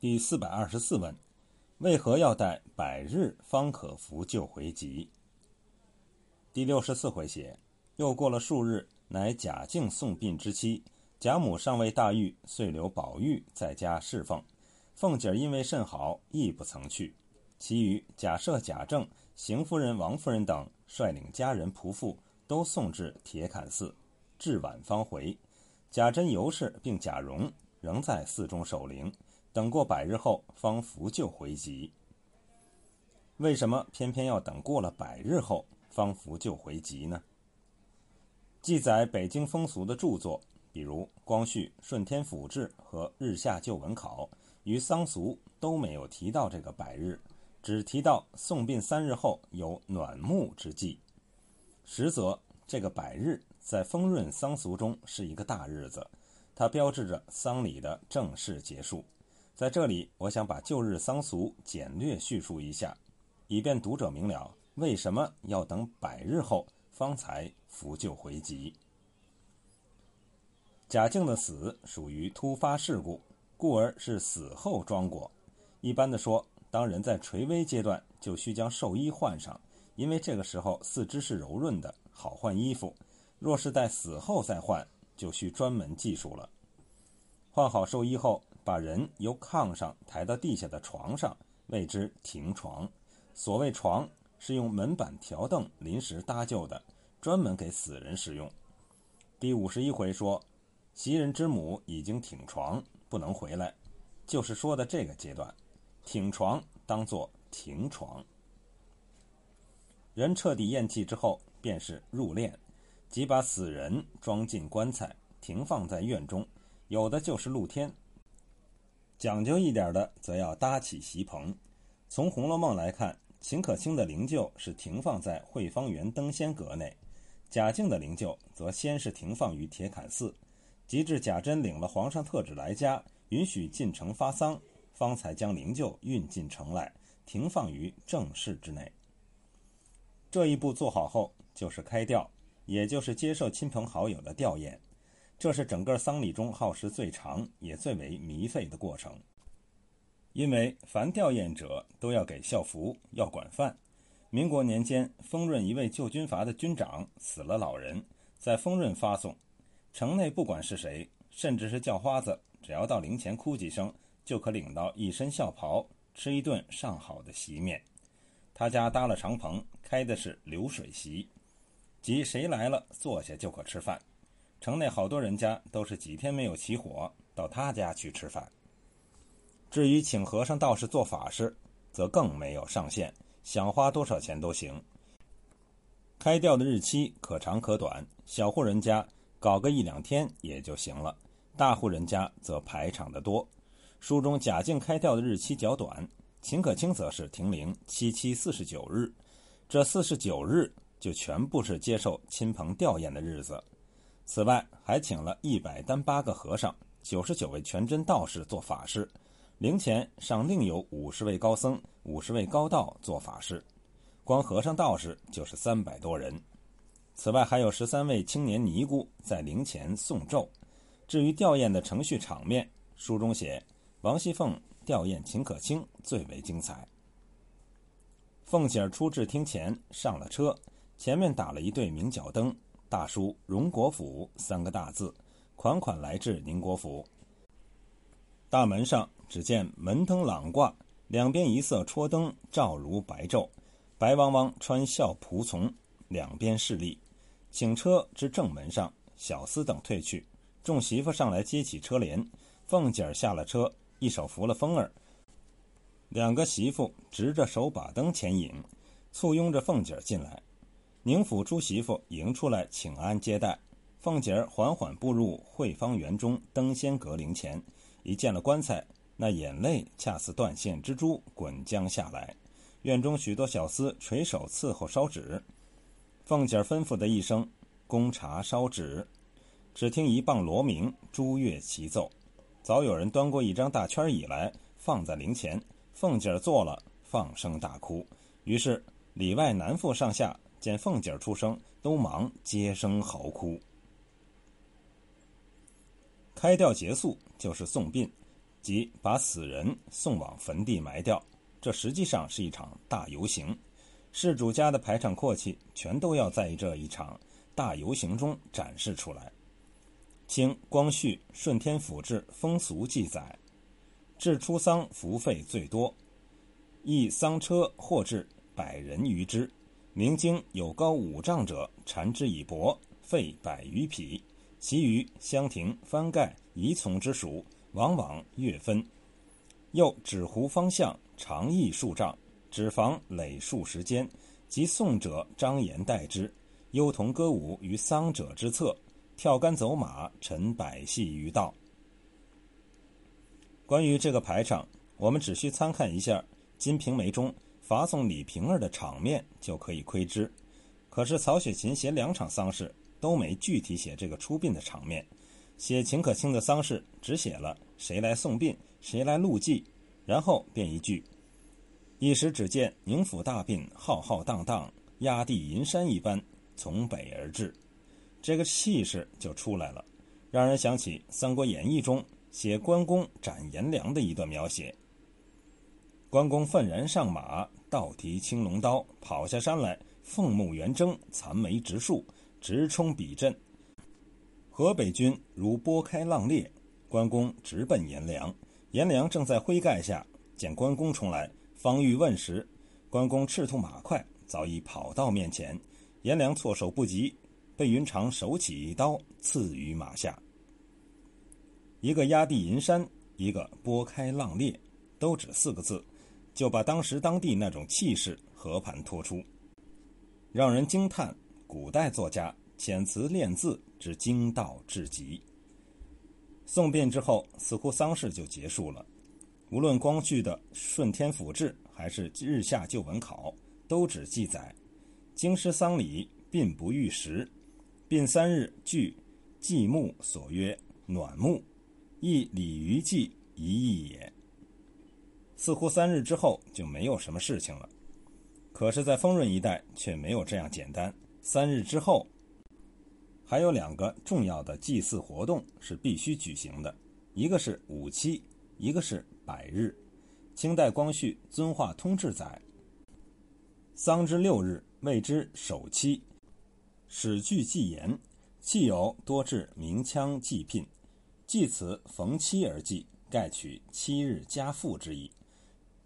第四百二十四问：为何要待百日方可服救回籍？第六十四回写，又过了数日，乃贾敬送殡之期，贾母尚未大愈，遂留宝玉在家侍奉。凤姐因为甚好，亦不曾去。其余贾赦、贾政、邢夫人、王夫人等率领家人仆妇，都送至铁槛寺，至晚方回。贾珍、尤氏并贾蓉仍在寺中守灵，等过百日后方扶柩回籍。为什么偏偏要等过了百日后方扶柩回籍呢？记载北京风俗的著作，比如《光绪顺天府志》和《日下旧闻考》，与丧俗都没有提到这个百日，只提到送殡三日后有暖沐之际。实则这个百日。在丰润丧俗中是一个大日子，它标志着丧礼的正式结束。在这里，我想把旧日丧俗简略叙述一下，以便读者明了为什么要等百日后方才扶柩回籍。贾敬的死属于突发事故，故而是死后装裹。一般的说，当人在垂危阶段，就需将寿衣换上，因为这个时候四肢是柔润的，好换衣服。若是待死后再换，就需专门技术了。换好寿衣后，把人由炕上抬到地下的床上，谓之停床。所谓床，是用门板条凳临时搭就的，专门给死人使用。第五十一回说，袭人之母已经挺床，不能回来，就是说的这个阶段。挺床当作停床。人彻底咽气之后，便是入殓。即把死人装进棺材，停放在院中；有的就是露天。讲究一点的，则要搭起席棚。从《红楼梦》来看，秦可卿的灵柩是停放在惠芳园登仙阁内，贾敬的灵柩则先是停放于铁槛寺，及至贾珍领了皇上特旨来家，允许进城发丧，方才将灵柩运进城来，停放于正室之内。这一步做好后，就是开吊。也就是接受亲朋好友的吊唁，这是整个丧礼中耗时最长也最为弥费的过程。因为凡吊唁者都要给校服，要管饭。民国年间，丰润一位旧军阀的军长死了老人，在丰润发送，城内不管是谁，甚至是叫花子，只要到灵前哭几声，就可领到一身孝袍，吃一顿上好的席面。他家搭了长棚，开的是流水席。即谁来了，坐下就可吃饭。城内好多人家都是几天没有起火，到他家去吃饭。至于请和尚道士做法事，则更没有上限，想花多少钱都行。开吊的日期可长可短，小户人家搞个一两天也就行了，大户人家则排场的多。书中贾敬开吊的日期较短，秦可卿则是停灵七七四十九日，这四十九日。就全部是接受亲朋吊唁的日子，此外还请了一百单八个和尚、九十九位全真道士做法事，灵前尚另有五十位高僧、五十位高道做法事，光和尚道士就是三百多人。此外还有十三位青年尼姑在灵前诵咒。至于吊唁的程序场面，书中写王熙凤吊唁秦可卿最为精彩。凤姐儿出至厅前，上了车。前面打了一对明角灯，大书“荣国府”三个大字，款款来至宁国府。大门上只见门灯朗挂，两边一色戳灯，照如白昼，白汪汪穿孝仆从两边侍立。请车至正门上，小厮等退去，众媳妇上来接起车帘。凤姐儿下了车，一手扶了风儿，两个媳妇执着手把灯前引，簇拥着凤姐儿进来。宁府诸媳妇迎出来请安接待，凤姐儿缓缓步入惠芳园中登仙阁灵前，一见了棺材，那眼泪恰似断线蜘蛛滚将下来。院中许多小厮垂手伺候烧纸，凤姐儿吩咐的一声“供茶烧纸”，只听一棒锣鸣，朱乐齐奏，早有人端过一张大圈椅来放在灵前，凤姐儿坐了，放声大哭。于是里外男妇上下。见凤姐儿出声，都忙接声嚎哭。开吊结束就是送殡，即把死人送往坟地埋掉。这实际上是一场大游行，事主家的排场阔气全都要在这一场大游行中展示出来。清光绪《顺天府志》风俗记载，至出丧服费最多，一丧车或至百人余之。明经有高五丈者，缠之以帛，费百余匹；其余香亭、翻盖、仪从之属，往往月分。又纸糊方向，长亦数丈，纸房垒数十间，即送者张颜待之，幽童歌舞于丧者之侧，跳竿走马，陈百戏于道。关于这个排场，我们只需参看一下《金瓶梅》中。罚送李瓶儿的场面就可以窥知，可是曹雪芹写两场丧事都没具体写这个出殡的场面，写秦可卿的丧事只写了谁来送殡，谁来录祭，然后便一句：“一时只见宁府大殡浩浩荡荡，压地银山一般从北而至，这个气势就出来了，让人想起《三国演义》中写关公斩颜良的一段描写。关公愤然上马。倒提青龙刀，跑下山来，凤目圆睁，残眉直竖，直冲彼阵。河北军如拨开浪裂，关公直奔颜良。颜良正在麾盖下，见关公冲来，方欲问时，关公赤兔马快，早已跑到面前。颜良措手不及，被云长手起一刀刺于马下。一个压地银山，一个拨开浪裂，都指四个字。就把当时当地那种气势和盘托出，让人惊叹古代作家遣词练字之精到至极。送殡之后，似乎丧事就结束了。无论光绪的《顺天府志》还是《日下旧闻考》，都只记载：京师丧礼，并不遇时，殡三日，据祭墓所曰暖墓，亦礼于祭一义也。似乎三日之后就没有什么事情了，可是，在丰润一带却没有这样简单。三日之后，还有两个重要的祭祀活动是必须举行的，一个是五七，一个是百日。清代光绪《遵化通志》载：“丧之六日，谓之首期。始具祭言，祭有多至鸣枪祭聘，祭此逢七而祭，盖取七日加赋之意。”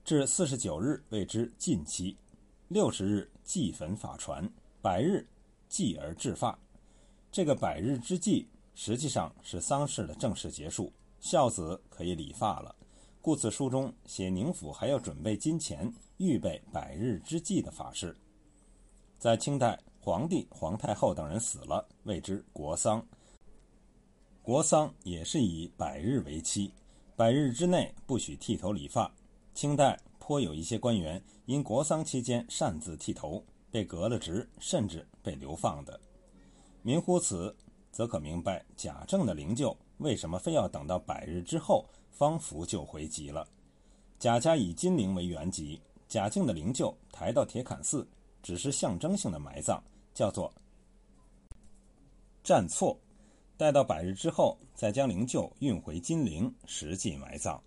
至四十九日谓之近期，六十日祭坟法传，百日祭而治发。这个百日之祭实际上是丧事的正式结束，孝子可以理发了。故此书中写宁府还要准备金钱，预备百日之祭的法事。在清代，皇帝、皇太后等人死了，谓之国丧。国丧也是以百日为期，百日之内不许剃头理发。清代颇有一些官员因国丧期间擅自剃头，被革了职，甚至被流放的。明乎此，则可明白贾政的灵柩为什么非要等到百日之后方扶柩回籍了。贾家以金陵为原籍，贾敬的灵柩抬到铁槛寺，只是象征性的埋葬，叫做站错；待到百日之后，再将灵柩运回金陵，实际埋葬。